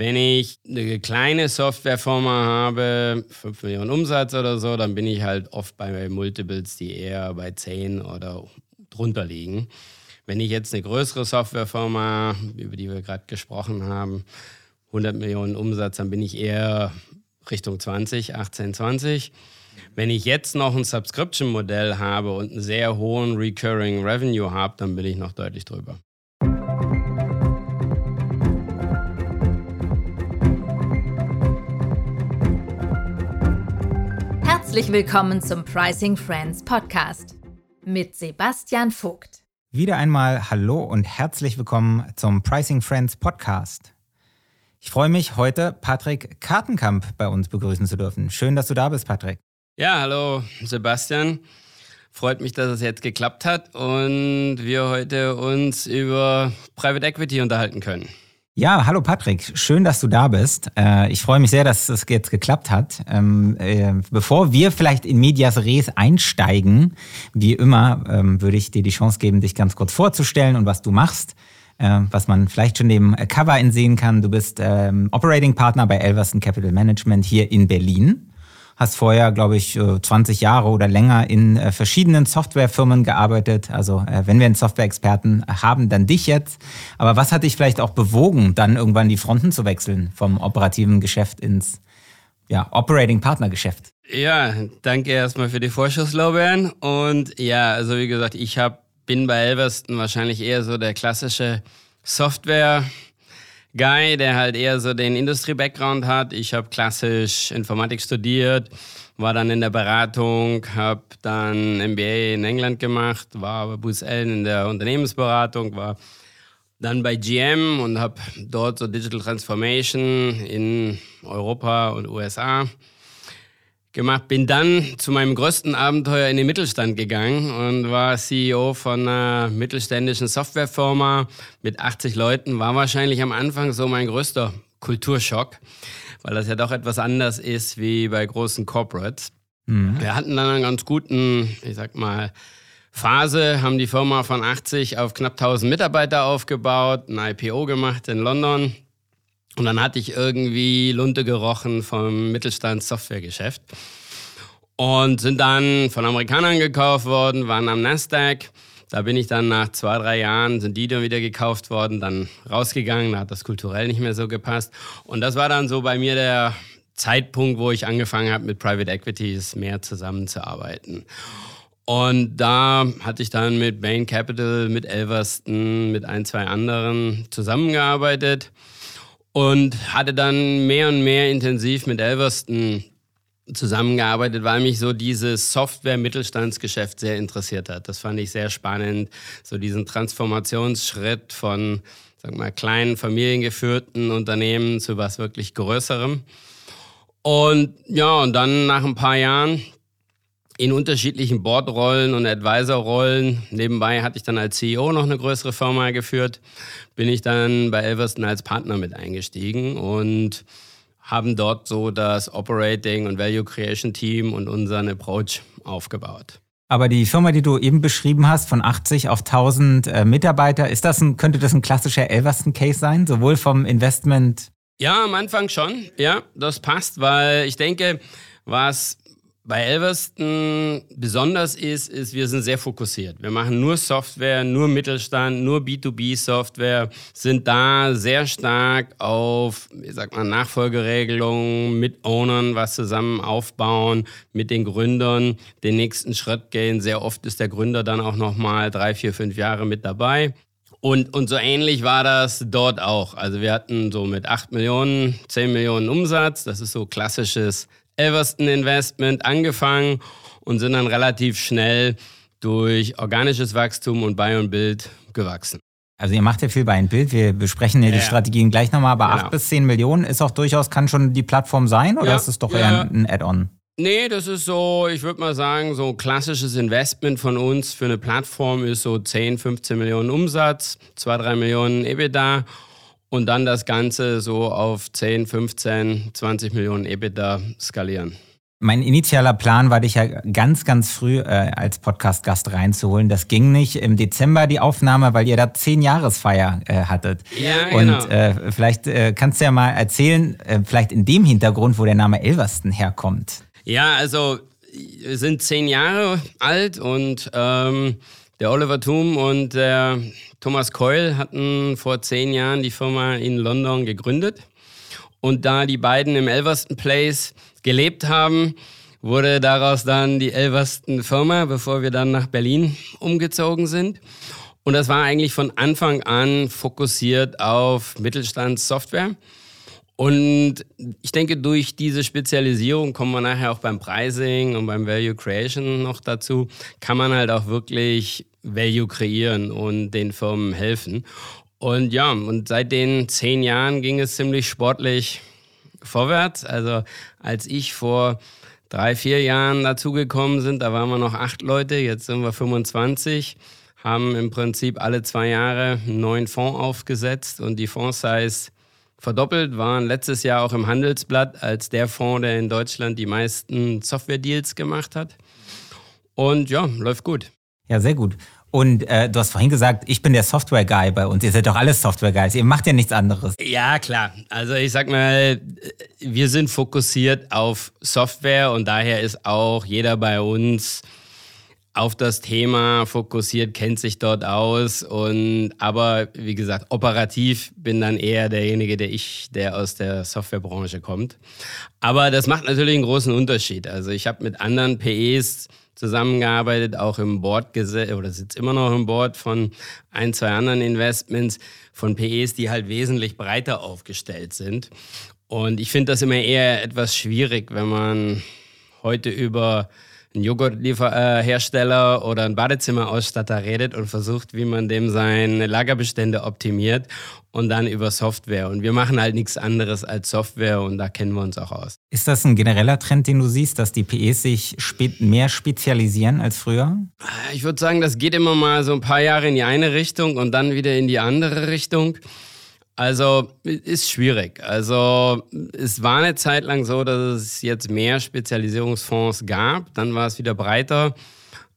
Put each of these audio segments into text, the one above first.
Wenn ich eine kleine Softwarefirma habe, 5 Millionen Umsatz oder so, dann bin ich halt oft bei Multiples, die eher bei 10 oder drunter liegen. Wenn ich jetzt eine größere Softwarefirma, über die wir gerade gesprochen haben, 100 Millionen Umsatz, dann bin ich eher Richtung 20, 18, 20. Wenn ich jetzt noch ein Subscription-Modell habe und einen sehr hohen Recurring Revenue habe, dann bin ich noch deutlich drüber. Herzlich willkommen zum Pricing Friends Podcast mit Sebastian Vogt. Wieder einmal hallo und herzlich willkommen zum Pricing Friends Podcast. Ich freue mich, heute Patrick Kartenkamp bei uns begrüßen zu dürfen. Schön, dass du da bist, Patrick. Ja, hallo Sebastian. Freut mich, dass es jetzt geklappt hat und wir heute uns über Private Equity unterhalten können. Ja, hallo Patrick, schön, dass du da bist. Äh, ich freue mich sehr, dass es jetzt geklappt hat. Ähm, äh, bevor wir vielleicht in Medias Res einsteigen, wie immer, ähm, würde ich dir die Chance geben, dich ganz kurz vorzustellen und was du machst. Äh, was man vielleicht schon dem Cover sehen kann. Du bist ähm, Operating Partner bei Elverston Capital Management hier in Berlin hast vorher, glaube ich, 20 äh, Jahre oder länger in äh, verschiedenen Softwarefirmen gearbeitet. Also äh, wenn wir einen Software-Experten haben, dann dich jetzt. Aber was hat dich vielleicht auch bewogen, dann irgendwann die Fronten zu wechseln vom operativen Geschäft ins ja, Operating Partner Geschäft? Ja, danke erstmal für die Vorschusslorbeeren. Und ja, also wie gesagt, ich hab, bin bei Elverston wahrscheinlich eher so der klassische Software- Guy, der halt eher so den Industrie-Background hat. Ich habe klassisch Informatik studiert, war dann in der Beratung, habe dann MBA in England gemacht, war bei Booz Allen in der Unternehmensberatung, war dann bei GM und habe dort so Digital Transformation in Europa und USA gemacht. Bin dann zu meinem größten Abenteuer in den Mittelstand gegangen und war CEO von einer mittelständischen Softwarefirma mit 80 Leuten. War wahrscheinlich am Anfang so mein größter Kulturschock, weil das ja doch etwas anders ist wie bei großen Corporates. Mhm. Wir hatten dann einen ganz guten, ich sag mal, Phase, haben die Firma von 80 auf knapp 1000 Mitarbeiter aufgebaut, ein IPO gemacht in London und dann hatte ich irgendwie Lunte gerochen vom Mittelstands-Softwaregeschäft. Und sind dann von Amerikanern gekauft worden, waren am Nasdaq. Da bin ich dann nach zwei, drei Jahren, sind die dann wieder gekauft worden, dann rausgegangen, da hat das kulturell nicht mehr so gepasst. Und das war dann so bei mir der Zeitpunkt, wo ich angefangen habe, mit Private Equities mehr zusammenzuarbeiten. Und da hatte ich dann mit Bain Capital, mit Elverston, mit ein, zwei anderen zusammengearbeitet und hatte dann mehr und mehr intensiv mit Elverston zusammengearbeitet, weil mich so dieses Software-Mittelstandsgeschäft sehr interessiert hat. Das fand ich sehr spannend, so diesen Transformationsschritt von, sag mal, kleinen familiengeführten Unternehmen zu was wirklich Größerem. Und ja, und dann nach ein paar Jahren in unterschiedlichen Boardrollen und Advisor-Rollen. Nebenbei hatte ich dann als CEO noch eine größere Firma geführt. Bin ich dann bei Elverston als Partner mit eingestiegen und haben dort so das Operating und Value Creation Team und unseren Approach aufgebaut. Aber die Firma, die du eben beschrieben hast, von 80 auf 1000 äh, Mitarbeiter, ist das ein, könnte das ein klassischer Elverston-Case sein, sowohl vom Investment? Ja, am Anfang schon. Ja, das passt, weil ich denke, was bei Elverston besonders ist, ist, wir sind sehr fokussiert. Wir machen nur Software, nur Mittelstand, nur B2B-Software, sind da sehr stark auf, ich sag mal, Nachfolgeregelungen mit Ownern was zusammen aufbauen, mit den Gründern den nächsten Schritt gehen. Sehr oft ist der Gründer dann auch nochmal drei, vier, fünf Jahre mit dabei. Und, und so ähnlich war das dort auch. Also wir hatten so mit 8 Millionen, 10 Millionen Umsatz. Das ist so klassisches Everston Investment angefangen und sind dann relativ schnell durch organisches Wachstum und Buy und Build gewachsen. Also ihr macht ja viel bei ein Bild. Wir besprechen ja die ja. Strategien gleich nochmal, aber genau. 8 bis 10 Millionen ist auch durchaus, kann schon die Plattform sein oder ja. ist es doch eher ein Add-on? Nee, das ist so, ich würde mal sagen, so klassisches Investment von uns für eine Plattform ist so 10, 15 Millionen Umsatz, 2, 3 Millionen EBITDA und dann das Ganze so auf 10, 15, 20 Millionen EBITDA skalieren. Mein initialer Plan war, dich ja ganz, ganz früh äh, als Podcast-Gast reinzuholen. Das ging nicht im Dezember die Aufnahme, weil ihr da zehn Jahresfeier äh, hattet. Ja, genau. Und äh, vielleicht äh, kannst du ja mal erzählen, äh, vielleicht in dem Hintergrund, wo der Name Elverston herkommt. Ja, also wir sind zehn Jahre alt und ähm, der Oliver Thum und der Thomas Keul hatten vor zehn Jahren die Firma in London gegründet. Und da die beiden im Elverston Place gelebt haben, wurde daraus dann die Elverston Firma, bevor wir dann nach Berlin umgezogen sind. Und das war eigentlich von Anfang an fokussiert auf Mittelstandssoftware. Und ich denke, durch diese Spezialisierung kommen wir nachher auch beim Pricing und beim Value Creation noch dazu, kann man halt auch wirklich Value kreieren und den Firmen helfen. Und ja, und seit den zehn Jahren ging es ziemlich sportlich vorwärts. Also als ich vor drei, vier Jahren dazugekommen sind, da waren wir noch acht Leute, jetzt sind wir 25, haben im Prinzip alle zwei Jahre einen neuen Fonds aufgesetzt und die Fondssize verdoppelt, waren letztes Jahr auch im Handelsblatt als der Fonds, der in Deutschland die meisten Software-Deals gemacht hat. Und ja, läuft gut. Ja, sehr gut. Und äh, du hast vorhin gesagt, ich bin der Software-Guy bei uns. Ihr seid doch alles Software-Guys. Ihr macht ja nichts anderes. Ja, klar. Also ich sag mal, wir sind fokussiert auf Software und daher ist auch jeder bei uns auf das Thema fokussiert, kennt sich dort aus und aber wie gesagt, operativ bin dann eher derjenige, der ich, der aus der Softwarebranche kommt. Aber das macht natürlich einen großen Unterschied. Also ich habe mit anderen PEs zusammengearbeitet, auch im Board oder sitzt immer noch im Board von ein, zwei anderen Investments von PEs, die halt wesentlich breiter aufgestellt sind. Und ich finde das immer eher etwas schwierig, wenn man heute über einen Joghurthersteller oder einen Badezimmerausstatter redet und versucht, wie man dem seine Lagerbestände optimiert und dann über Software. Und wir machen halt nichts anderes als Software und da kennen wir uns auch aus. Ist das ein genereller Trend, den du siehst, dass die PEs sich mehr spezialisieren als früher? Ich würde sagen, das geht immer mal so ein paar Jahre in die eine Richtung und dann wieder in die andere Richtung. Also ist schwierig. Also es war eine Zeit lang so, dass es jetzt mehr Spezialisierungsfonds gab. Dann war es wieder breiter.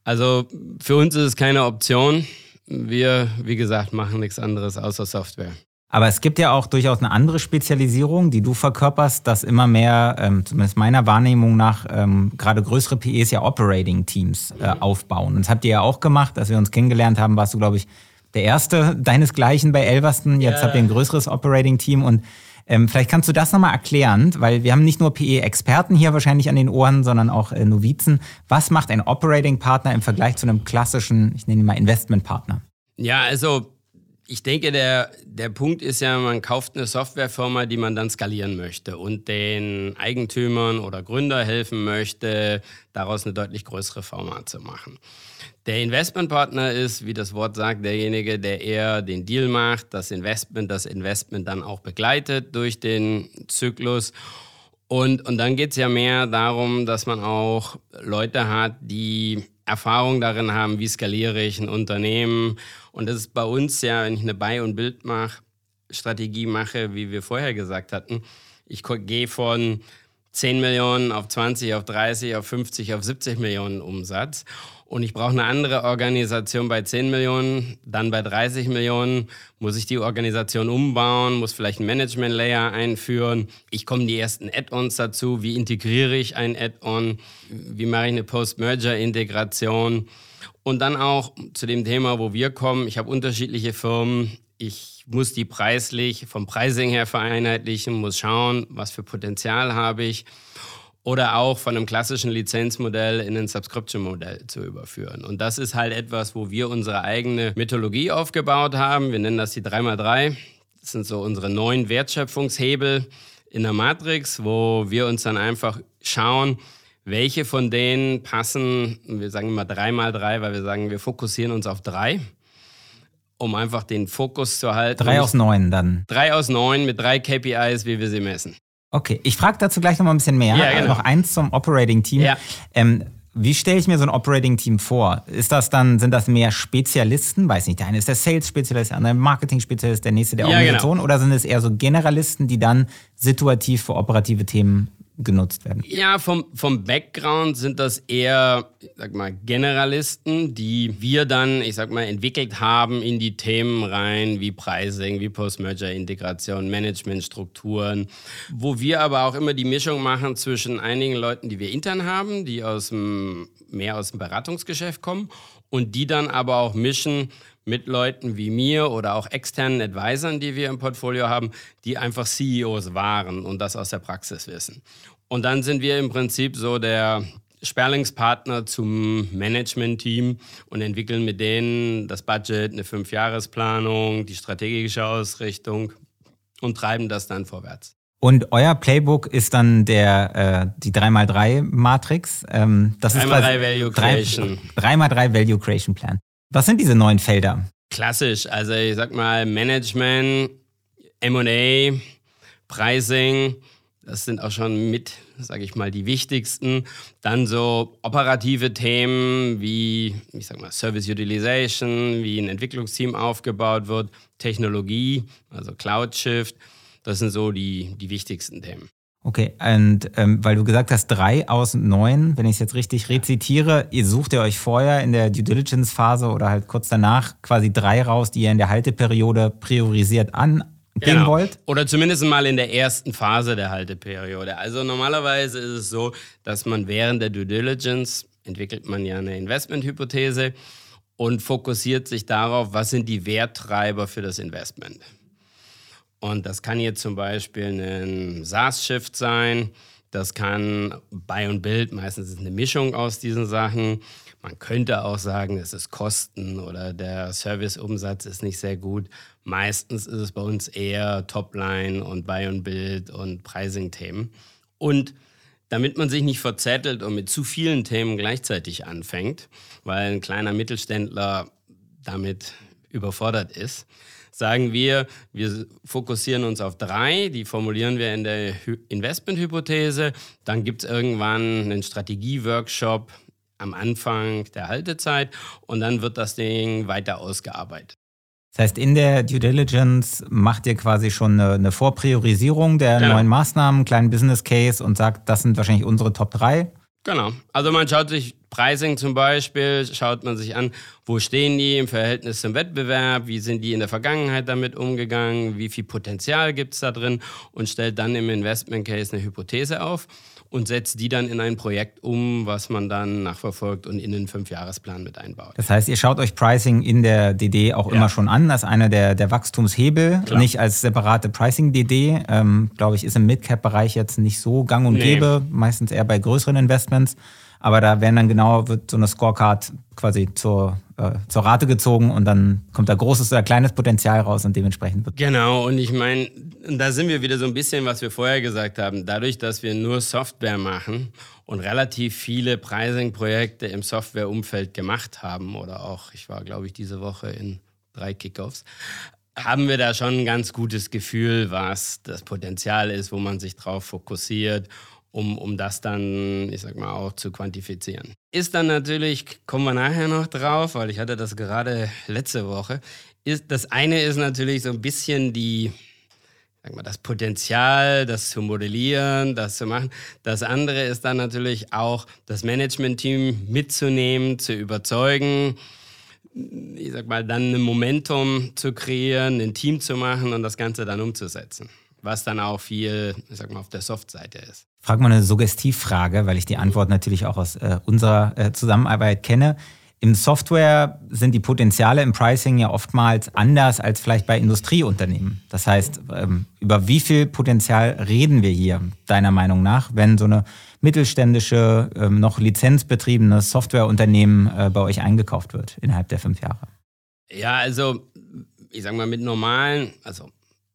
Also für uns ist es keine Option. Wir, wie gesagt, machen nichts anderes außer Software. Aber es gibt ja auch durchaus eine andere Spezialisierung, die du verkörperst, dass immer mehr, ähm, zumindest meiner Wahrnehmung nach, ähm, gerade größere PEs ja Operating Teams äh, aufbauen. Und das habt ihr ja auch gemacht, als wir uns kennengelernt haben, warst du, glaube ich, der erste deinesgleichen bei Elverston. Jetzt ja. habt ihr ein größeres Operating-Team und ähm, vielleicht kannst du das nochmal erklären, weil wir haben nicht nur PE-Experten hier wahrscheinlich an den Ohren, sondern auch äh, Novizen. Was macht ein Operating-Partner im Vergleich zu einem klassischen, ich nenne ihn mal Investment-Partner? Ja, also ich denke, der, der Punkt ist ja, man kauft eine Softwarefirma, die man dann skalieren möchte und den Eigentümern oder Gründer helfen möchte, daraus eine deutlich größere Firma zu machen. Der Investmentpartner ist, wie das Wort sagt, derjenige, der eher den Deal macht, das Investment, das Investment dann auch begleitet durch den Zyklus. Und, und dann geht es ja mehr darum, dass man auch Leute hat, die Erfahrung darin haben, wie skaliere ich ein Unternehmen. Und das ist bei uns ja, wenn ich eine Buy- und Bildmach-Strategie mache, wie wir vorher gesagt hatten, ich gehe von 10 Millionen auf 20, auf 30, auf 50, auf 70 Millionen Umsatz. Und ich brauche eine andere Organisation bei 10 Millionen, dann bei 30 Millionen muss ich die Organisation umbauen, muss vielleicht ein Management-Layer einführen. Ich komme die ersten Add-ons dazu. Wie integriere ich ein Add-on? Wie mache ich eine Post-Merger-Integration? Und dann auch zu dem Thema, wo wir kommen. Ich habe unterschiedliche Firmen. Ich muss die preislich vom Pricing her vereinheitlichen, muss schauen, was für Potenzial habe ich oder auch von einem klassischen Lizenzmodell in ein Subscription-Modell zu überführen. Und das ist halt etwas, wo wir unsere eigene Mythologie aufgebaut haben. Wir nennen das die 3x3. Das sind so unsere neuen Wertschöpfungshebel in der Matrix, wo wir uns dann einfach schauen, welche von denen passen, wir sagen immer 3x3, weil wir sagen, wir fokussieren uns auf drei, um einfach den Fokus zu halten. Drei aus neun dann. Drei aus neun mit drei KPIs, wie wir sie messen. Okay, ich frage dazu gleich noch mal ein bisschen mehr. Ja, genau. Noch eins zum Operating Team. Ja. Ähm, wie stelle ich mir so ein Operating Team vor? Ist das dann, sind das mehr Spezialisten? Weiß nicht, der eine ist der Sales-Spezialist, der andere Marketing-Spezialist, der nächste der Organisation? Ja, genau. Oder sind es eher so Generalisten, die dann situativ für operative Themen genutzt werden? Ja, vom, vom Background sind das eher, sag mal, Generalisten, die wir dann, ich sag mal, entwickelt haben in die Themen rein, wie Pricing, wie Post-Merger-Integration, Managementstrukturen, wo wir aber auch immer die Mischung machen zwischen einigen Leuten, die wir intern haben, die aus dem, mehr aus dem Beratungsgeschäft kommen und die dann aber auch mischen mit Leuten wie mir oder auch externen Advisern, die wir im Portfolio haben, die einfach CEOs waren und das aus der Praxis wissen. Und dann sind wir im Prinzip so der Sperlingspartner zum Management-Team und entwickeln mit denen das Budget, eine Fünfjahresplanung, die strategische Ausrichtung und treiben das dann vorwärts. Und euer Playbook ist dann der, äh, die 3x3-Matrix. Ähm, das 3x3 Value Creation. 3x3 Value Creation Plan. Was sind diese neuen Felder? Klassisch, also ich sag mal Management, MA, Pricing, das sind auch schon mit, sage ich mal, die wichtigsten. Dann so operative Themen wie, ich sag mal, Service Utilization, wie ein Entwicklungsteam aufgebaut wird, Technologie, also Cloud Shift. Das sind so die, die wichtigsten Themen. Okay, und ähm, weil du gesagt hast, drei aus neun, wenn ich es jetzt richtig rezitiere, ihr sucht ihr euch vorher in der Due Diligence-Phase oder halt kurz danach quasi drei raus, die ihr in der Halteperiode priorisiert angehen genau. wollt? Oder zumindest mal in der ersten Phase der Halteperiode. Also normalerweise ist es so, dass man während der Due Diligence entwickelt man ja eine Investmenthypothese und fokussiert sich darauf, was sind die Werttreiber für das Investment. Und das kann jetzt zum Beispiel ein SaaS-Shift sein. Das kann Buy und Build, meistens ist es eine Mischung aus diesen Sachen. Man könnte auch sagen, es ist Kosten oder der Serviceumsatz ist nicht sehr gut. Meistens ist es bei uns eher Topline und Buy und Build und Pricing-Themen. Und damit man sich nicht verzettelt und mit zu vielen Themen gleichzeitig anfängt, weil ein kleiner Mittelständler damit überfordert ist, sagen wir, wir fokussieren uns auf drei, die formulieren wir in der Investmenthypothese. Dann gibt es irgendwann einen Strategieworkshop am Anfang der Haltezeit und dann wird das Ding weiter ausgearbeitet. Das heißt, in der Due Diligence macht ihr quasi schon eine, eine Vorpriorisierung der genau. neuen Maßnahmen, kleinen Business Case und sagt, das sind wahrscheinlich unsere Top 3. Genau. Also man schaut sich Pricing zum Beispiel, schaut man sich an, wo stehen die im Verhältnis zum Wettbewerb, wie sind die in der Vergangenheit damit umgegangen, wie viel Potenzial gibt es da drin und stellt dann im Investment Case eine Hypothese auf und setzt die dann in ein Projekt um, was man dann nachverfolgt und in den Fünfjahresplan mit einbaut. Das heißt, ihr schaut euch Pricing in der DD auch ja. immer schon an, als einer der, der Wachstumshebel, Klar. nicht als separate Pricing-DD. Ähm, Glaube ich, ist im Mid-Cap-Bereich jetzt nicht so gang und nee. gäbe, meistens eher bei größeren Investments. Aber da werden dann genau, wird so eine Scorecard quasi zur, äh, zur Rate gezogen und dann kommt da großes oder kleines Potenzial raus und dementsprechend wird. Genau, und ich meine, da sind wir wieder so ein bisschen, was wir vorher gesagt haben. Dadurch, dass wir nur Software machen und relativ viele Pricing-Projekte im Softwareumfeld gemacht haben, oder auch, ich war, glaube ich, diese Woche in drei Kickoffs, haben wir da schon ein ganz gutes Gefühl, was das Potenzial ist, wo man sich drauf fokussiert um, um das dann, ich sag mal, auch zu quantifizieren. Ist dann natürlich, kommen wir nachher noch drauf, weil ich hatte das gerade letzte Woche, ist, das eine ist natürlich so ein bisschen die, sag mal, das Potenzial, das zu modellieren, das zu machen. Das andere ist dann natürlich auch das Management-Team mitzunehmen, zu überzeugen, ich sag mal, dann ein Momentum zu kreieren, ein Team zu machen und das Ganze dann umzusetzen was dann auch viel, ich sag mal, auf der Soft-Seite ist. Frag mal eine Suggestivfrage, weil ich die Antwort natürlich auch aus äh, unserer äh, Zusammenarbeit kenne. Im Software sind die Potenziale im Pricing ja oftmals anders als vielleicht bei Industrieunternehmen. Das heißt, ähm, über wie viel Potenzial reden wir hier, deiner Meinung nach, wenn so eine mittelständische, ähm, noch lizenzbetriebene Softwareunternehmen äh, bei euch eingekauft wird innerhalb der fünf Jahre? Ja, also ich sag mal, mit normalen, also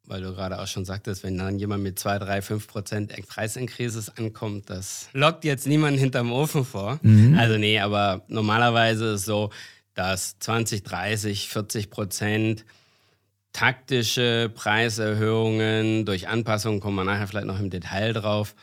weil du gerade auch schon sagtest, wenn dann jemand mit 2, 3, 5 Prozent Preisinkrisis ankommt, das lockt jetzt niemanden hinterm Ofen vor. Mhm. Also nee, aber normalerweise ist es so, dass 20, 30, 40 Prozent taktische Preiserhöhungen durch Anpassungen, kommen wir nachher vielleicht noch im Detail drauf,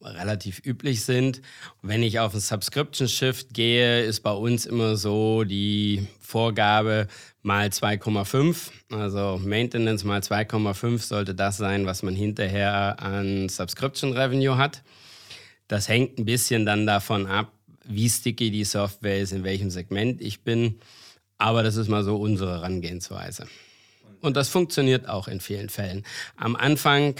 relativ üblich sind. Wenn ich auf ein Subscription Shift gehe, ist bei uns immer so die Vorgabe mal 2,5. Also Maintenance mal 2,5 sollte das sein, was man hinterher an Subscription Revenue hat. Das hängt ein bisschen dann davon ab, wie sticky die Software ist, in welchem Segment ich bin. Aber das ist mal so unsere Herangehensweise. Und das funktioniert auch in vielen Fällen. Am Anfang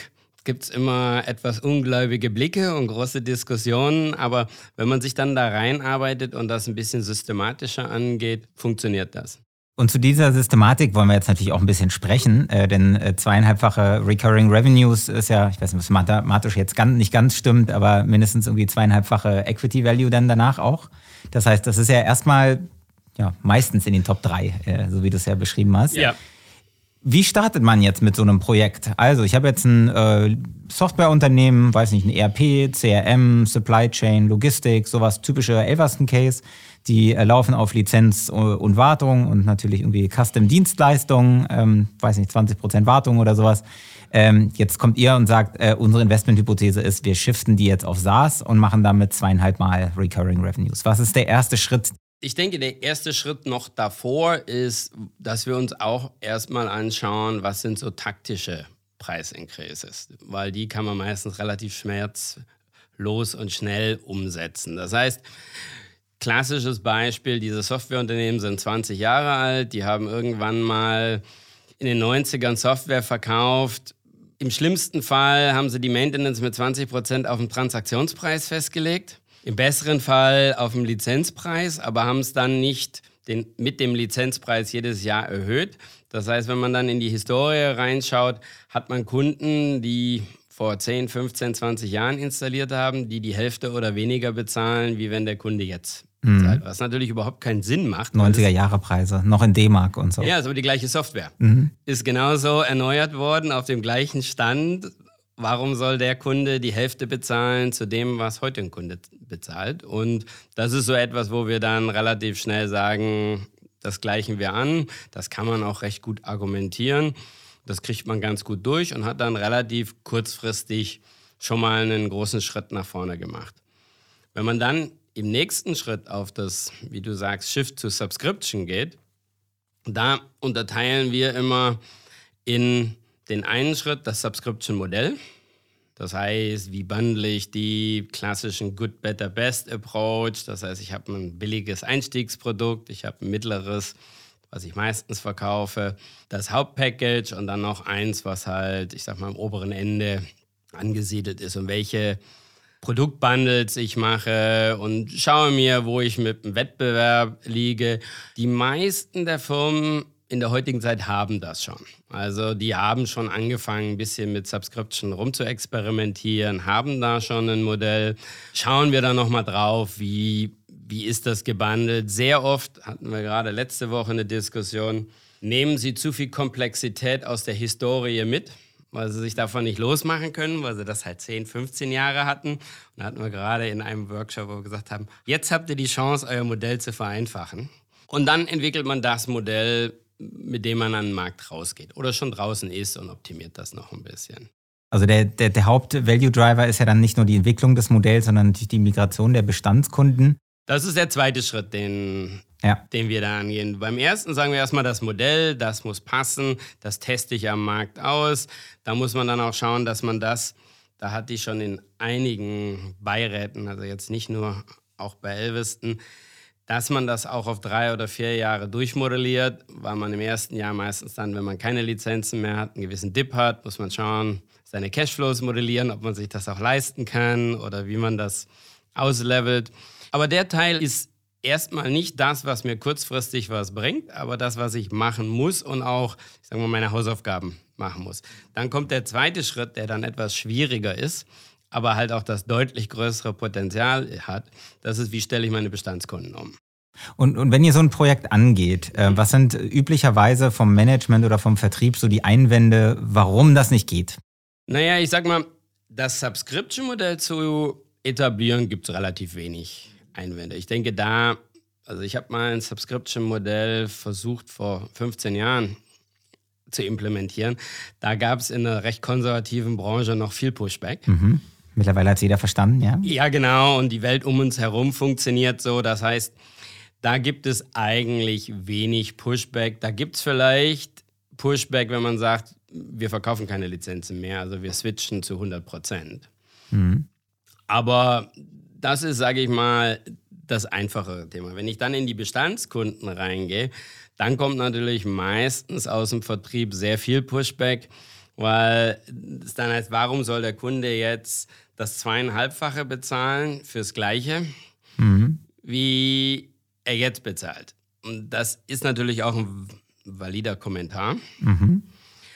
gibt es immer etwas ungläubige Blicke und große Diskussionen, aber wenn man sich dann da reinarbeitet und das ein bisschen systematischer angeht, funktioniert das. Und zu dieser Systematik wollen wir jetzt natürlich auch ein bisschen sprechen, äh, denn äh, zweieinhalbfache Recurring Revenues ist ja, ich weiß nicht, was mathematisch jetzt ganz, nicht ganz stimmt, aber mindestens irgendwie zweieinhalbfache Equity Value dann danach auch. Das heißt, das ist ja erstmal ja, meistens in den Top 3, äh, so wie du es ja beschrieben hast. Ja. Wie startet man jetzt mit so einem Projekt? Also, ich habe jetzt ein äh, Softwareunternehmen, weiß nicht, ein ERP, CRM, Supply Chain, Logistik, sowas typische Elverston-Case. Die äh, laufen auf Lizenz und Wartung und natürlich irgendwie Custom-Dienstleistungen, ähm, weiß nicht, 20% Wartung oder sowas. Ähm, jetzt kommt ihr und sagt, äh, unsere Investmenthypothese ist, wir shiften die jetzt auf SaaS und machen damit zweieinhalb Mal Recurring Revenues. Was ist der erste Schritt? Ich denke, der erste Schritt noch davor ist, dass wir uns auch erstmal anschauen, was sind so taktische Preisincreases, weil die kann man meistens relativ schmerzlos und schnell umsetzen. Das heißt, Klassisches Beispiel, diese Softwareunternehmen sind 20 Jahre alt, die haben irgendwann mal in den 90ern Software verkauft. Im schlimmsten Fall haben sie die Maintenance mit 20 Prozent auf den Transaktionspreis festgelegt. Im besseren Fall auf dem Lizenzpreis, aber haben es dann nicht den, mit dem Lizenzpreis jedes Jahr erhöht. Das heißt, wenn man dann in die Historie reinschaut, hat man Kunden, die vor 10, 15, 20 Jahren installiert haben, die die Hälfte oder weniger bezahlen, wie wenn der Kunde jetzt Mhm. Was natürlich überhaupt keinen Sinn macht. 90er Jahre Preise, noch in D-Mark und so. Ja, ist aber die gleiche Software. Mhm. Ist genauso erneuert worden auf dem gleichen Stand. Warum soll der Kunde die Hälfte bezahlen zu dem, was heute ein Kunde bezahlt? Und das ist so etwas, wo wir dann relativ schnell sagen, das gleichen wir an. Das kann man auch recht gut argumentieren. Das kriegt man ganz gut durch und hat dann relativ kurzfristig schon mal einen großen Schritt nach vorne gemacht. Wenn man dann im nächsten Schritt auf das, wie du sagst, Shift to Subscription geht, da unterteilen wir immer in den einen Schritt das Subscription-Modell. Das heißt, wie bundle ich die klassischen Good, Better, Best Approach? Das heißt, ich habe ein billiges Einstiegsprodukt, ich habe ein mittleres, was ich meistens verkaufe, das Hauptpackage und dann noch eins, was halt, ich sag mal, am oberen Ende angesiedelt ist und welche Produktbundles ich mache und schaue mir, wo ich mit dem Wettbewerb liege. Die meisten der Firmen in der heutigen Zeit haben das schon. Also die haben schon angefangen, ein bisschen mit Subscription rumzuexperimentieren, haben da schon ein Modell. Schauen wir da nochmal drauf, wie, wie ist das gebundelt. Sehr oft, hatten wir gerade letzte Woche eine Diskussion, nehmen sie zu viel Komplexität aus der Historie mit weil sie sich davon nicht losmachen können, weil sie das halt 10, 15 Jahre hatten. Und da hatten wir gerade in einem Workshop, wo wir gesagt haben, jetzt habt ihr die Chance, euer Modell zu vereinfachen. Und dann entwickelt man das Modell, mit dem man an den Markt rausgeht oder schon draußen ist und optimiert das noch ein bisschen. Also der, der, der Haupt-Value-Driver ist ja dann nicht nur die Entwicklung des Modells, sondern natürlich die Migration der Bestandskunden. Das ist der zweite Schritt, den ja. den wir da angehen. Beim ersten sagen wir erstmal das Modell, das muss passen, das teste ich am Markt aus. Da muss man dann auch schauen, dass man das, da hatte ich schon in einigen Beiräten, also jetzt nicht nur auch bei Elveston, dass man das auch auf drei oder vier Jahre durchmodelliert, weil man im ersten Jahr meistens dann, wenn man keine Lizenzen mehr hat, einen gewissen Dip hat, muss man schauen, seine Cashflows modellieren, ob man sich das auch leisten kann oder wie man das auslevelt. Aber der Teil ist erstmal nicht das, was mir kurzfristig was bringt, aber das, was ich machen muss und auch, ich sage mal, meine Hausaufgaben machen muss. Dann kommt der zweite Schritt, der dann etwas schwieriger ist, aber halt auch das deutlich größere Potenzial hat. Das ist, wie stelle ich meine Bestandskunden um. Und, und wenn ihr so ein Projekt angeht, äh, was sind üblicherweise vom Management oder vom Vertrieb so die Einwände, warum das nicht geht? Naja, ich sag mal, das Subscription-Modell zu etablieren gibt es relativ wenig. Einwände. Ich denke da, also ich habe mal ein Subscription-Modell versucht vor 15 Jahren zu implementieren. Da gab es in einer recht konservativen Branche noch viel Pushback. Mhm. Mittlerweile hat es jeder verstanden, ja? Ja, genau. Und die Welt um uns herum funktioniert so. Das heißt, da gibt es eigentlich wenig Pushback. Da gibt es vielleicht Pushback, wenn man sagt, wir verkaufen keine Lizenzen mehr, also wir switchen zu 100 Prozent. Mhm. Aber das ist, sage ich mal, das einfachere Thema. Wenn ich dann in die Bestandskunden reingehe, dann kommt natürlich meistens aus dem Vertrieb sehr viel Pushback, weil es dann heißt, warum soll der Kunde jetzt das zweieinhalbfache bezahlen fürs Gleiche, mhm. wie er jetzt bezahlt? Und das ist natürlich auch ein valider Kommentar. Mhm.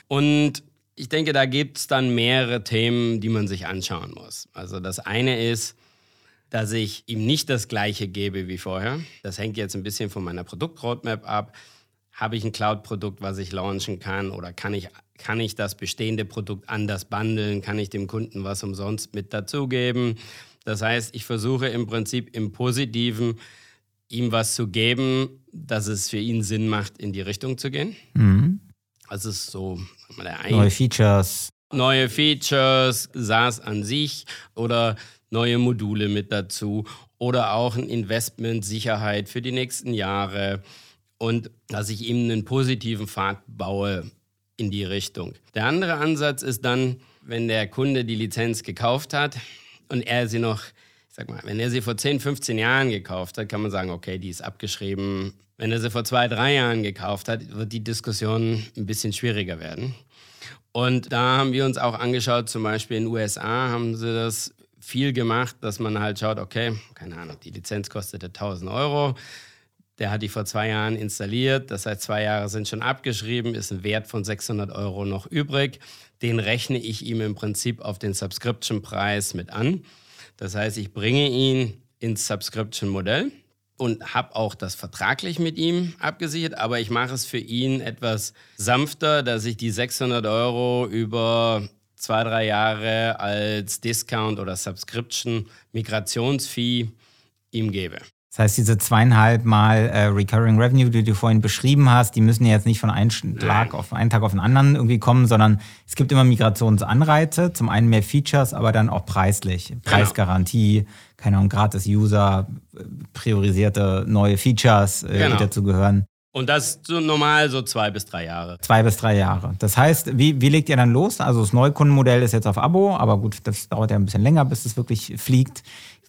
Und ich denke, da gibt es dann mehrere Themen, die man sich anschauen muss. Also das eine ist, dass ich ihm nicht das gleiche gebe wie vorher. Das hängt jetzt ein bisschen von meiner Produktroadmap ab. Habe ich ein Cloud-Produkt, was ich launchen kann oder kann ich, kann ich das bestehende Produkt anders bundeln? Kann ich dem Kunden was umsonst mit dazugeben? Das heißt, ich versuche im Prinzip im Positiven ihm was zu geben, dass es für ihn Sinn macht, in die Richtung zu gehen. Mhm. Also es ist so neue Features. Neue Features, SaaS an sich oder neue Module mit dazu oder auch ein Investment Sicherheit für die nächsten Jahre und dass ich ihm einen positiven Pfad baue in die Richtung. Der andere Ansatz ist dann, wenn der Kunde die Lizenz gekauft hat und er sie noch, ich sag mal, wenn er sie vor 10, 15 Jahren gekauft hat, kann man sagen, okay, die ist abgeschrieben. Wenn er sie vor zwei, drei Jahren gekauft hat, wird die Diskussion ein bisschen schwieriger werden. Und da haben wir uns auch angeschaut, zum Beispiel in den USA haben sie das viel gemacht, dass man halt schaut, okay, keine Ahnung, die Lizenz kostete 1000 Euro. Der hat die vor zwei Jahren installiert, das heißt, zwei Jahre sind schon abgeschrieben, ist ein Wert von 600 Euro noch übrig. Den rechne ich ihm im Prinzip auf den Subscription-Preis mit an. Das heißt, ich bringe ihn ins Subscription-Modell und habe auch das vertraglich mit ihm abgesichert, aber ich mache es für ihn etwas sanfter, dass ich die 600 Euro über zwei, drei Jahre als Discount oder Subscription Migrationsfee ihm gebe. Das heißt, diese zweieinhalb Mal äh, Recurring Revenue, die du vorhin beschrieben hast, die müssen ja jetzt nicht von einem Tag auf einen Tag auf den anderen irgendwie kommen, sondern es gibt immer Migrationsanreize, zum einen mehr Features, aber dann auch preislich. Genau. Preisgarantie, genau. keine Ahnung, gratis User, priorisierte neue Features, äh, genau. die dazu gehören. Und das so normal so zwei bis drei Jahre. Zwei bis drei Jahre. Das heißt, wie, wie legt ihr dann los? Also das Neukundenmodell ist jetzt auf Abo, aber gut, das dauert ja ein bisschen länger, bis es wirklich fliegt.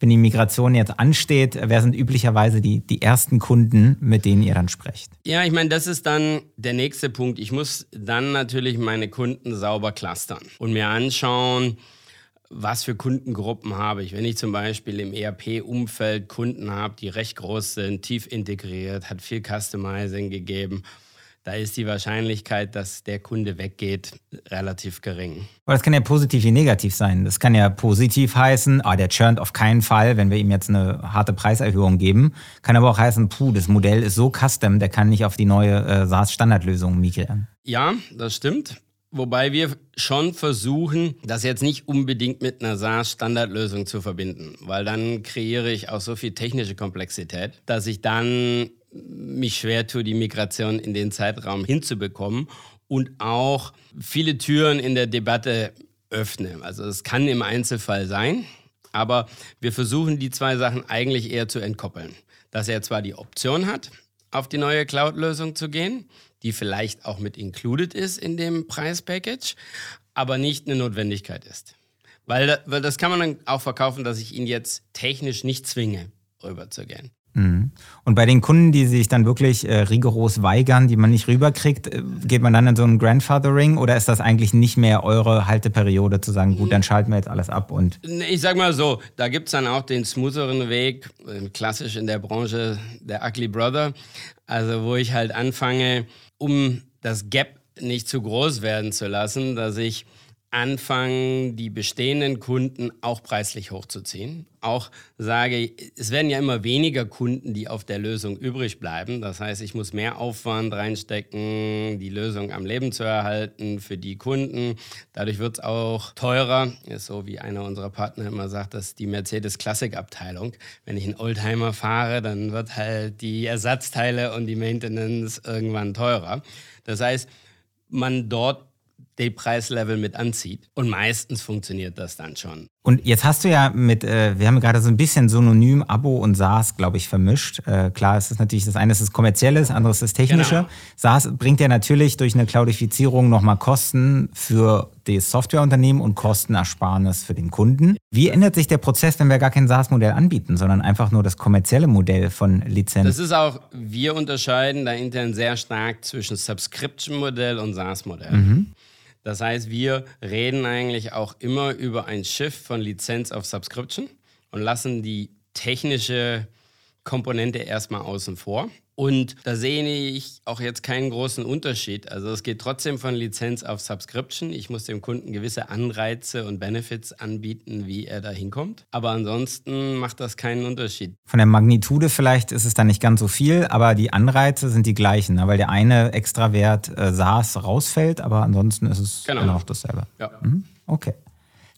Wenn die Migration jetzt ansteht, wer sind üblicherweise die, die ersten Kunden, mit denen ihr dann sprecht? Ja, ich meine, das ist dann der nächste Punkt. Ich muss dann natürlich meine Kunden sauber clustern und mir anschauen, was für Kundengruppen habe ich. Wenn ich zum Beispiel im ERP-Umfeld Kunden habe, die recht groß sind, tief integriert, hat viel Customizing gegeben, da ist die Wahrscheinlichkeit, dass der Kunde weggeht, relativ gering. Aber das kann ja positiv wie negativ sein. Das kann ja positiv heißen, ah, der churnt auf keinen Fall, wenn wir ihm jetzt eine harte Preiserhöhung geben. Kann aber auch heißen, puh, das Modell ist so custom, der kann nicht auf die neue äh, SaaS-Standardlösung migrieren. Ja, das stimmt. Wobei wir schon versuchen, das jetzt nicht unbedingt mit einer SaaS-Standardlösung zu verbinden, weil dann kreiere ich auch so viel technische Komplexität, dass ich dann mich schwer tue, die Migration in den Zeitraum hinzubekommen und auch viele Türen in der Debatte öffne. Also es kann im Einzelfall sein, aber wir versuchen die zwei Sachen eigentlich eher zu entkoppeln. Dass er zwar die Option hat, auf die neue Cloud-Lösung zu gehen, die vielleicht auch mit included ist in dem Preispackage, aber nicht eine Notwendigkeit ist. Weil, weil das kann man dann auch verkaufen, dass ich ihn jetzt technisch nicht zwinge, rüberzugehen. Mhm. Und bei den Kunden, die sich dann wirklich äh, rigoros weigern, die man nicht rüberkriegt, äh, geht man dann in so ein Grandfathering oder ist das eigentlich nicht mehr eure Halteperiode zu sagen, gut, dann schalten wir jetzt alles ab und. Ich sag mal so, da gibt es dann auch den smootheren Weg, äh, klassisch in der Branche der Ugly Brother, also wo ich halt anfange, um das Gap nicht zu groß werden zu lassen, dass ich anfange, die bestehenden Kunden auch preislich hochzuziehen. Auch sage, es werden ja immer weniger Kunden, die auf der Lösung übrig bleiben. Das heißt, ich muss mehr Aufwand reinstecken, die Lösung am Leben zu erhalten für die Kunden. Dadurch wird es auch teurer. Ist so wie einer unserer Partner immer sagt, dass die Mercedes Classic Abteilung. Wenn ich einen Oldtimer fahre, dann wird halt die Ersatzteile und die Maintenance irgendwann teurer. Das heißt, man dort den Preislevel mit anzieht. Und meistens funktioniert das dann schon. Und jetzt hast du ja mit, äh, wir haben gerade so ein bisschen synonym Abo und SaaS, glaube ich, vermischt. Äh, klar, es ist natürlich, das eine ist das Kommerzielle, das andere ist das Technische. Genau. SaaS bringt ja natürlich durch eine Cloudifizierung nochmal Kosten für das Softwareunternehmen und Kostenersparnis für den Kunden. Wie ändert sich der Prozess, wenn wir gar kein SaaS-Modell anbieten, sondern einfach nur das kommerzielle Modell von Lizenz? Das ist auch, wir unterscheiden da intern sehr stark zwischen Subscription-Modell und SaaS-Modell. Mhm. Das heißt, wir reden eigentlich auch immer über ein Shift von Lizenz auf Subscription und lassen die technische Komponente erstmal außen vor. Und da sehe ich auch jetzt keinen großen Unterschied. Also es geht trotzdem von Lizenz auf Subscription. Ich muss dem Kunden gewisse Anreize und Benefits anbieten, wie er da hinkommt. Aber ansonsten macht das keinen Unterschied. Von der Magnitude vielleicht ist es dann nicht ganz so viel, aber die Anreize sind die gleichen, ne? weil der eine Extrawert äh, SaaS rausfällt, aber ansonsten ist es genau, genau dasselbe. Ja. Mhm. Okay.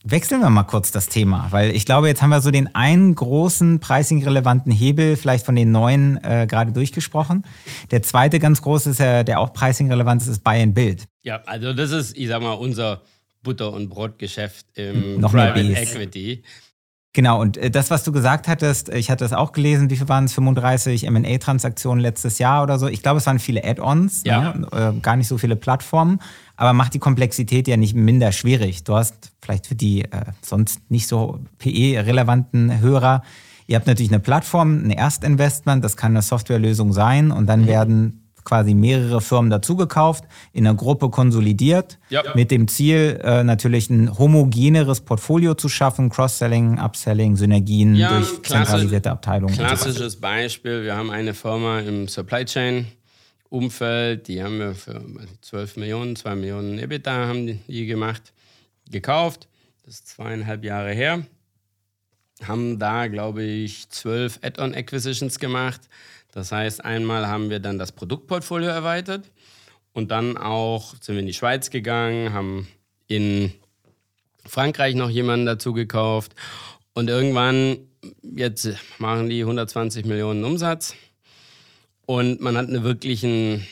Wechseln wir mal kurz das Thema, weil ich glaube, jetzt haben wir so den einen großen pricing-relevanten Hebel vielleicht von den neuen äh, gerade durchgesprochen. Der zweite ganz große, ist, äh, der auch pricing-relevant ist, ist Buy and Build. Ja, also das ist, ich sag mal, unser Butter- und Brotgeschäft im Noch Private Equity. Genau, und äh, das, was du gesagt hattest, ich hatte das auch gelesen, wie viel waren es? 35 MA-Transaktionen letztes Jahr oder so. Ich glaube, es waren viele Add-ons, ja. ne? Äh, gar nicht so viele Plattformen, aber macht die Komplexität ja nicht minder schwierig. Du hast vielleicht für die äh, sonst nicht so PE-relevanten Hörer, ihr habt natürlich eine Plattform, ein Erstinvestment, das kann eine Softwarelösung sein und dann mhm. werden quasi mehrere Firmen dazugekauft, in einer Gruppe konsolidiert, ja. mit dem Ziel, äh, natürlich ein homogeneres Portfolio zu schaffen, Cross-Selling, Upselling, Synergien ja, durch zentralisierte Abteilungen. Klassisches Beispiel, wir haben eine Firma im Supply Chain. Umfeld, die haben wir für 12 Millionen, 2 Millionen EBITDA haben die gemacht, gekauft. Das ist zweieinhalb Jahre her. Haben da, glaube ich, zwölf Add-on-Acquisitions gemacht das heißt, einmal haben wir dann das Produktportfolio erweitert und dann auch sind wir in die Schweiz gegangen, haben in Frankreich noch jemanden dazu gekauft und irgendwann, jetzt machen die 120 Millionen Umsatz und man hat einen wirklichen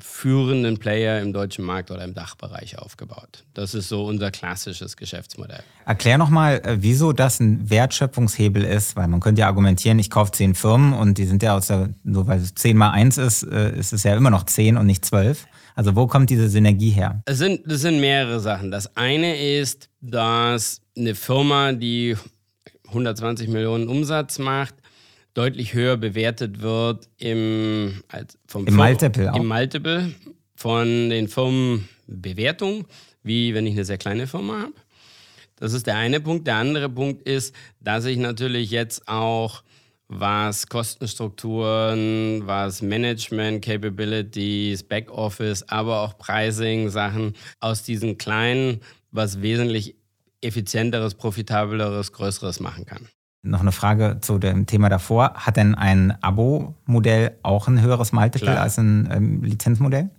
führenden Player im deutschen Markt oder im Dachbereich aufgebaut. Das ist so unser klassisches Geschäftsmodell. Erklär nochmal, äh, wieso das ein Wertschöpfungshebel ist, weil man könnte ja argumentieren, ich kaufe zehn Firmen und die sind ja aus der, nur weil es zehn mal eins ist, äh, ist es ja immer noch zehn und nicht zwölf. Also wo kommt diese Synergie her? Es sind, das sind mehrere Sachen. Das eine ist, dass eine Firma, die 120 Millionen Umsatz macht, deutlich höher bewertet wird im, als vom Im Multiple, auch. Im Multiple von den Firmenbewertungen, wie wenn ich eine sehr kleine Firma habe. Das ist der eine Punkt. Der andere Punkt ist, dass ich natürlich jetzt auch was Kostenstrukturen, was Management Capabilities, Backoffice, aber auch Pricing Sachen aus diesen kleinen was wesentlich effizienteres, profitableres, größeres machen kann. Noch eine Frage zu dem Thema davor. Hat denn ein Abo-Modell auch ein höheres Multiple Klar. als ein ähm, Lizenzmodell?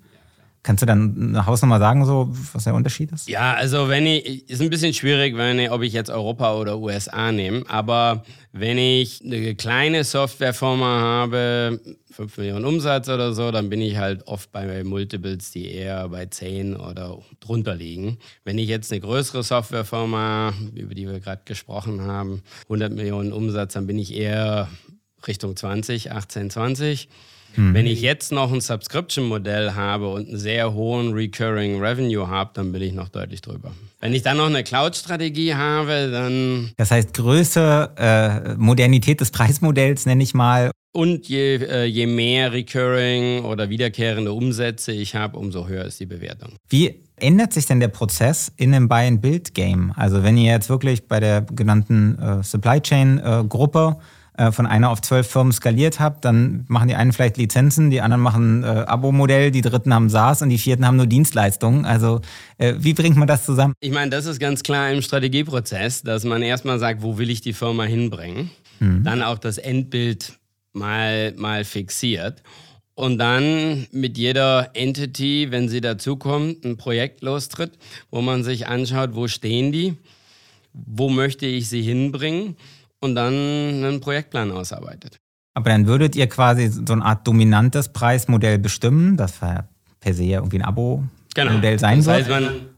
Kannst du dann eine Hausnummer sagen, so, was der Unterschied ist? Ja, also wenn ich, ist ein bisschen schwierig, wenn ich, ob ich jetzt Europa oder USA nehme, aber wenn ich eine kleine Softwarefirma habe, 5 Millionen Umsatz oder so, dann bin ich halt oft bei Multiples, die eher bei 10 oder drunter liegen. Wenn ich jetzt eine größere Softwarefirma, über die wir gerade gesprochen haben, 100 Millionen Umsatz, dann bin ich eher Richtung 20, 18, 20. Mhm. Wenn ich jetzt noch ein Subscription-Modell habe und einen sehr hohen Recurring Revenue habe, dann bin ich noch deutlich drüber. Wenn ich dann noch eine Cloud-Strategie habe, dann. Das heißt, Größe, äh, Modernität des Preismodells nenne ich mal. Und je, äh, je mehr Recurring oder wiederkehrende Umsätze ich habe, umso höher ist die Bewertung. Wie ändert sich denn der Prozess in einem Buy-and-Build-Game? Also wenn ihr jetzt wirklich bei der genannten äh, Supply Chain-Gruppe äh, äh, von einer auf zwölf Firmen skaliert habt, dann machen die einen vielleicht Lizenzen, die anderen machen äh, Abo-Modell, die dritten haben SaaS und die vierten haben nur Dienstleistungen. Also äh, wie bringt man das zusammen? Ich meine, das ist ganz klar im Strategieprozess, dass man erstmal sagt, wo will ich die Firma hinbringen, mhm. dann auch das Endbild mal, mal fixiert und dann mit jeder Entity, wenn sie dazukommt, ein Projekt lostritt, wo man sich anschaut, wo stehen die, wo möchte ich sie hinbringen und dann einen Projektplan ausarbeitet. Aber dann würdet ihr quasi so eine Art dominantes Preismodell bestimmen, das per se irgendwie ein genau. Modell sein das heißt,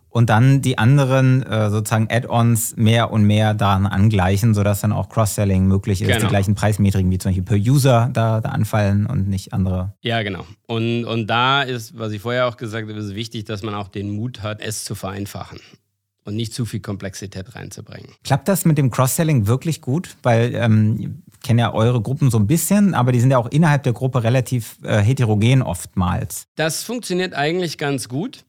und dann die anderen äh, sozusagen Add-ons mehr und mehr daran angleichen, sodass dann auch Cross-Selling möglich ist, genau. die gleichen Preismetriken wie zum Beispiel per User da, da anfallen und nicht andere. Ja, genau. Und, und da ist, was ich vorher auch gesagt habe, ist wichtig, dass man auch den Mut hat, es zu vereinfachen und nicht zu viel Komplexität reinzubringen. Klappt das mit dem Cross-Selling wirklich gut? Weil ähm, ich kenne ja eure Gruppen so ein bisschen, aber die sind ja auch innerhalb der Gruppe relativ äh, heterogen oftmals. Das funktioniert eigentlich ganz gut.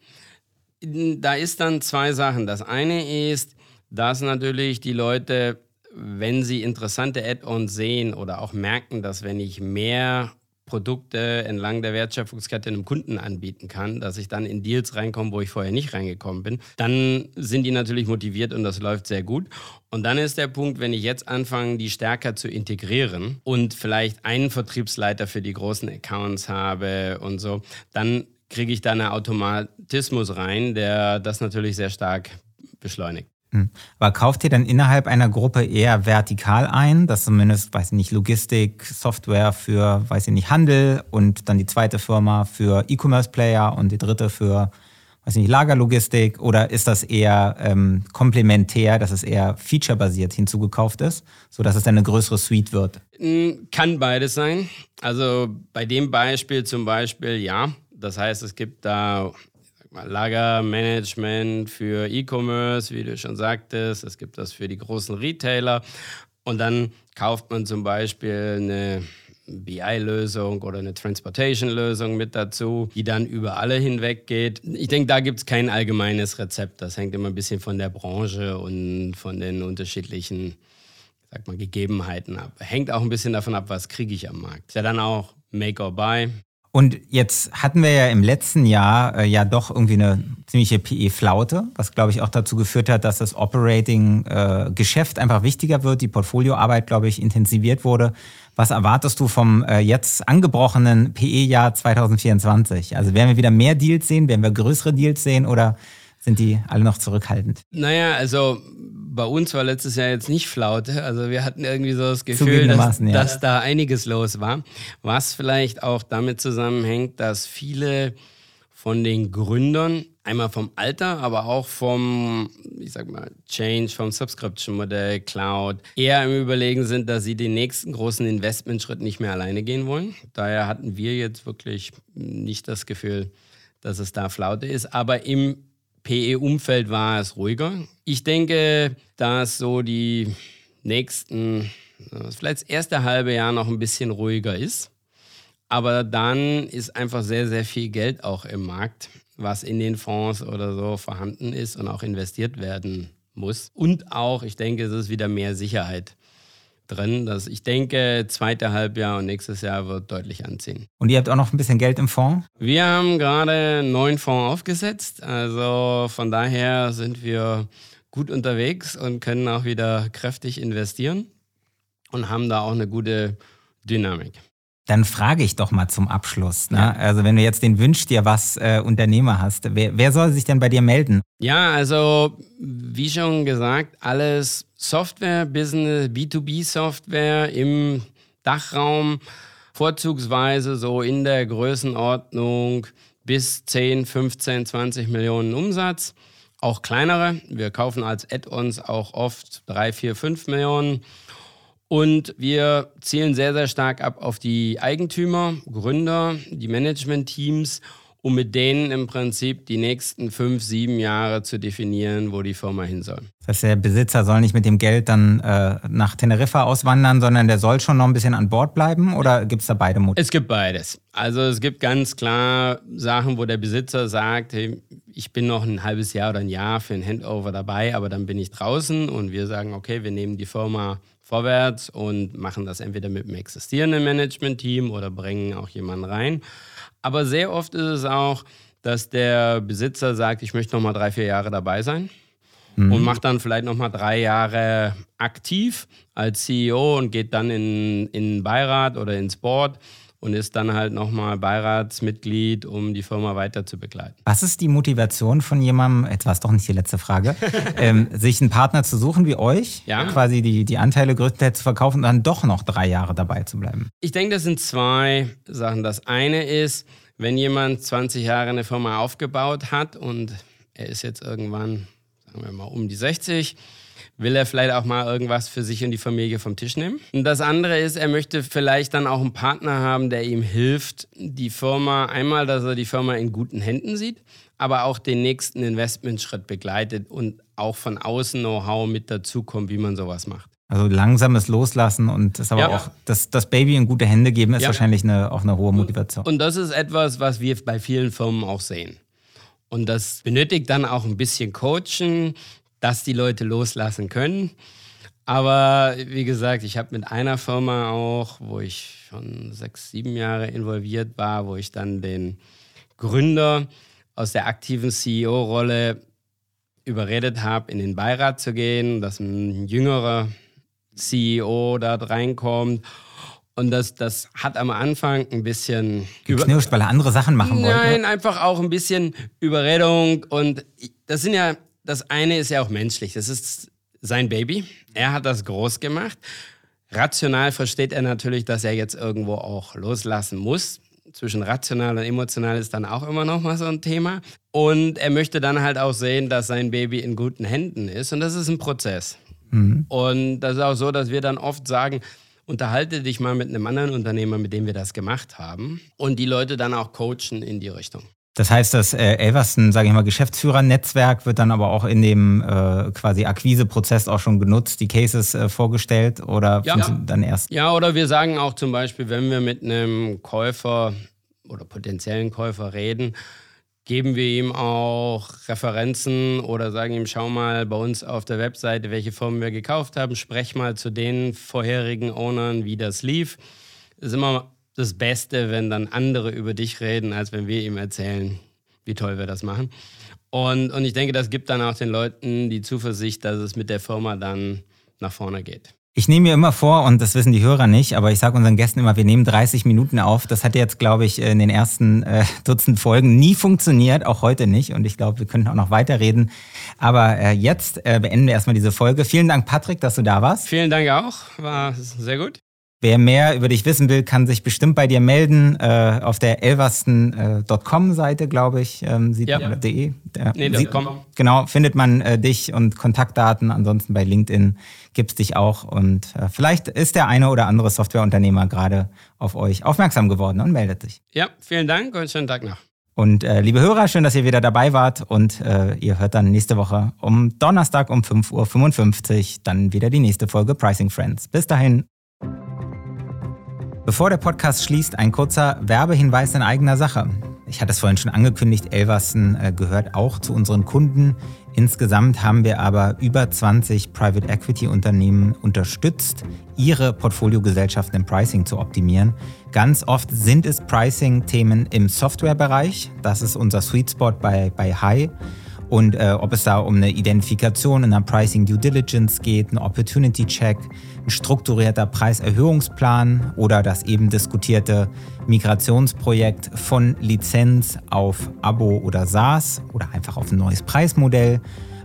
Da ist dann zwei Sachen. Das eine ist, dass natürlich die Leute, wenn sie interessante Add-ons sehen oder auch merken, dass wenn ich mehr Produkte entlang der Wertschöpfungskette einem Kunden anbieten kann, dass ich dann in Deals reinkomme, wo ich vorher nicht reingekommen bin, dann sind die natürlich motiviert und das läuft sehr gut. Und dann ist der Punkt, wenn ich jetzt anfange, die stärker zu integrieren und vielleicht einen Vertriebsleiter für die großen Accounts habe und so, dann kriege ich da einen Automatismus rein, der das natürlich sehr stark beschleunigt. Hm. Aber kauft ihr dann innerhalb einer Gruppe eher vertikal ein, dass zumindest, weiß ich nicht, Logistik, Software für, weiß ich nicht, Handel und dann die zweite Firma für E-Commerce-Player und die dritte für, weiß ich nicht, Lagerlogistik? Oder ist das eher ähm, komplementär, dass es eher featurebasiert hinzugekauft ist, sodass es dann eine größere Suite wird? Hm, kann beides sein. Also bei dem Beispiel zum Beispiel ja. Das heißt, es gibt da Lagermanagement für E-Commerce, wie du schon sagtest. Es gibt das für die großen Retailer. Und dann kauft man zum Beispiel eine BI-Lösung oder eine Transportation-Lösung mit dazu, die dann über alle hinweg geht. Ich denke, da gibt es kein allgemeines Rezept. Das hängt immer ein bisschen von der Branche und von den unterschiedlichen sag mal, Gegebenheiten ab. Hängt auch ein bisschen davon ab, was kriege ich am Markt. Ist ja dann auch Make or Buy. Und jetzt hatten wir ja im letzten Jahr äh, ja doch irgendwie eine ziemliche PE-Flaute, was glaube ich auch dazu geführt hat, dass das Operating-Geschäft äh, einfach wichtiger wird, die Portfolioarbeit, glaube ich, intensiviert wurde. Was erwartest du vom äh, jetzt angebrochenen PE-Jahr 2024? Also werden wir wieder mehr Deals sehen, werden wir größere Deals sehen oder sind die alle noch zurückhaltend? Naja, also bei uns war letztes Jahr jetzt nicht Flaute. Also wir hatten irgendwie so das Gefühl, dass, ja. dass da einiges los war. Was vielleicht auch damit zusammenhängt, dass viele von den Gründern, einmal vom Alter, aber auch vom, ich sag mal, Change, vom Subscription-Modell, Cloud, eher im Überlegen sind, dass sie den nächsten großen Investmentschritt nicht mehr alleine gehen wollen. Daher hatten wir jetzt wirklich nicht das Gefühl, dass es da Flaute ist. Aber im PE-Umfeld war es ruhiger. Ich denke, dass so die nächsten, vielleicht das erste halbe Jahr noch ein bisschen ruhiger ist. Aber dann ist einfach sehr, sehr viel Geld auch im Markt, was in den Fonds oder so vorhanden ist und auch investiert werden muss. Und auch, ich denke, es ist wieder mehr Sicherheit drin. Dass ich denke, zweite Halbjahr und nächstes Jahr wird deutlich anziehen. Und ihr habt auch noch ein bisschen Geld im Fonds? Wir haben gerade einen neuen Fonds aufgesetzt. Also von daher sind wir gut unterwegs und können auch wieder kräftig investieren und haben da auch eine gute Dynamik. Dann frage ich doch mal zum Abschluss. Ne? Ja. Also wenn du jetzt den Wünsch dir was äh, Unternehmer hast, wer, wer soll sich denn bei dir melden? Ja, also wie schon gesagt, alles Software, Business, B2B-Software im Dachraum, vorzugsweise so in der Größenordnung bis 10, 15, 20 Millionen Umsatz. Auch kleinere. Wir kaufen als Add-ons auch oft 3, 4, 5 Millionen. Und wir zielen sehr, sehr stark ab auf die Eigentümer, Gründer, die Management-Teams um mit denen im Prinzip die nächsten fünf, sieben Jahre zu definieren, wo die Firma hin soll. Das heißt, der Besitzer soll nicht mit dem Geld dann äh, nach Teneriffa auswandern, sondern der soll schon noch ein bisschen an Bord bleiben oder gibt es da beide Mut? Es gibt beides. Also es gibt ganz klar Sachen, wo der Besitzer sagt, hey, ich bin noch ein halbes Jahr oder ein Jahr für ein Handover dabei, aber dann bin ich draußen und wir sagen, okay, wir nehmen die Firma vorwärts und machen das entweder mit einem existierenden Management-Team oder bringen auch jemanden rein. Aber sehr oft ist es auch, dass der Besitzer sagt, ich möchte noch mal drei, vier Jahre dabei sein mhm. und macht dann vielleicht noch mal drei Jahre aktiv als CEO und geht dann in, in den Beirat oder ins Board und ist dann halt nochmal Beiratsmitglied, um die Firma weiter zu begleiten. Was ist die Motivation von jemandem, jetzt war es doch nicht die letzte Frage, ähm, sich einen Partner zu suchen wie euch, ja. quasi die, die Anteile größtenteils zu verkaufen und dann doch noch drei Jahre dabei zu bleiben? Ich denke, das sind zwei Sachen. Das eine ist, wenn jemand 20 Jahre eine Firma aufgebaut hat und er ist jetzt irgendwann, sagen wir mal, um die 60, will er vielleicht auch mal irgendwas für sich und die Familie vom Tisch nehmen. Und das andere ist, er möchte vielleicht dann auch einen Partner haben, der ihm hilft, die Firma, einmal, dass er die Firma in guten Händen sieht, aber auch den nächsten Investmentschritt begleitet und auch von außen Know-how mit dazukommt, wie man sowas macht. Also langsames Loslassen und das aber ja. auch das, das Baby in gute Hände geben, ist ja. wahrscheinlich eine, auch eine hohe Motivation. Und, und das ist etwas, was wir bei vielen Firmen auch sehen. Und das benötigt dann auch ein bisschen Coaching, dass die Leute loslassen können. Aber wie gesagt, ich habe mit einer Firma auch, wo ich schon sechs, sieben Jahre involviert war, wo ich dann den Gründer aus der aktiven CEO-Rolle überredet habe, in den Beirat zu gehen, dass ein jüngerer CEO da reinkommt. Und das, das hat am Anfang ein bisschen geknirscht, weil er andere Sachen machen wollte. Nein, einfach auch ein bisschen Überredung. Und das sind ja das eine ist ja auch menschlich. Das ist sein Baby. Er hat das groß gemacht. Rational versteht er natürlich, dass er jetzt irgendwo auch loslassen muss. Zwischen rational und emotional ist dann auch immer noch mal so ein Thema. Und er möchte dann halt auch sehen, dass sein Baby in guten Händen ist. Und das ist ein Prozess. Mhm. Und das ist auch so, dass wir dann oft sagen, unterhalte dich mal mit einem anderen Unternehmer, mit dem wir das gemacht haben. Und die Leute dann auch coachen in die Richtung. Das heißt, das äh, Elverson, sage ich mal, Geschäftsführernetzwerk wird dann aber auch in dem äh, quasi Akquiseprozess auch schon genutzt, die Cases äh, vorgestellt oder ja. dann erst? Ja, oder wir sagen auch zum Beispiel, wenn wir mit einem Käufer oder potenziellen Käufer reden, geben wir ihm auch Referenzen oder sagen ihm, schau mal bei uns auf der Webseite, welche Firmen wir gekauft haben, sprech mal zu den vorherigen Ownern, wie das lief. Das ist immer das Beste, wenn dann andere über dich reden, als wenn wir ihm erzählen, wie toll wir das machen. Und, und ich denke, das gibt dann auch den Leuten die Zuversicht, dass es mit der Firma dann nach vorne geht. Ich nehme mir immer vor, und das wissen die Hörer nicht, aber ich sage unseren Gästen immer, wir nehmen 30 Minuten auf. Das hat jetzt, glaube ich, in den ersten äh, Dutzend Folgen nie funktioniert, auch heute nicht. Und ich glaube, wir können auch noch weiterreden. Aber äh, jetzt äh, beenden wir erstmal diese Folge. Vielen Dank, Patrick, dass du da warst. Vielen Dank auch. War sehr gut. Wer mehr über dich wissen will, kann sich bestimmt bei dir melden. Äh, auf der elversten.com-Seite, glaube ich, ähm, sieht ja. man, de, äh, nee, sieht, Genau, findet man äh, dich und Kontaktdaten. Ansonsten bei LinkedIn gibt es dich auch. Und äh, vielleicht ist der eine oder andere Softwareunternehmer gerade auf euch aufmerksam geworden und meldet sich. Ja, vielen Dank und schönen Tag noch. Und äh, liebe Hörer, schön, dass ihr wieder dabei wart und äh, ihr hört dann nächste Woche um Donnerstag um 5.55 Uhr dann wieder die nächste Folge Pricing Friends. Bis dahin. Bevor der Podcast schließt, ein kurzer Werbehinweis in eigener Sache. Ich hatte es vorhin schon angekündigt, Elversen äh, gehört auch zu unseren Kunden. Insgesamt haben wir aber über 20 Private Equity Unternehmen unterstützt, ihre Portfoliogesellschaften im Pricing zu optimieren. Ganz oft sind es Pricing-Themen im Softwarebereich. Das ist unser Sweet Spot bei, bei High und äh, ob es da um eine Identifikation in einer Pricing Due Diligence geht, ein Opportunity Check, ein strukturierter Preiserhöhungsplan oder das eben diskutierte Migrationsprojekt von Lizenz auf Abo oder SaaS oder einfach auf ein neues Preismodell.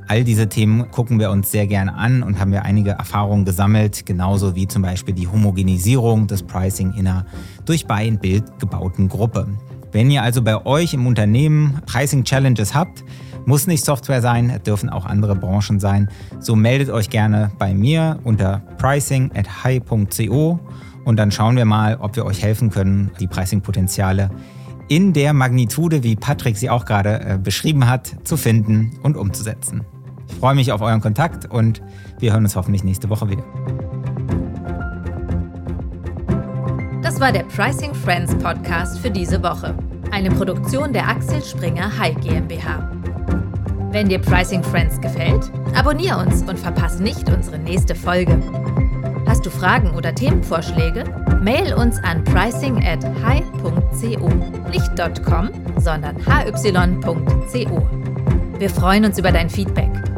All diese Themen gucken wir uns sehr gerne an und haben wir einige Erfahrungen gesammelt, genauso wie zum Beispiel die Homogenisierung des Pricing in einer durch Buy-and-Build gebauten Gruppe. Wenn ihr also bei euch im Unternehmen Pricing Challenges habt, muss nicht Software sein, dürfen auch andere Branchen sein. So meldet euch gerne bei mir unter pricing at high.co und dann schauen wir mal, ob wir euch helfen können, die Pricing-Potenziale in der Magnitude, wie Patrick sie auch gerade äh, beschrieben hat, zu finden und umzusetzen. Ich freue mich auf euren Kontakt und wir hören uns hoffentlich nächste Woche wieder. Das war der Pricing Friends Podcast für diese Woche. Eine Produktion der Axel Springer High GmbH. Wenn dir Pricing Friends gefällt, abonniere uns und verpasse nicht unsere nächste Folge. Hast du Fragen oder Themenvorschläge? Mail uns an pricing at hi.co. Nicht .com, sondern hy.co. Wir freuen uns über dein Feedback.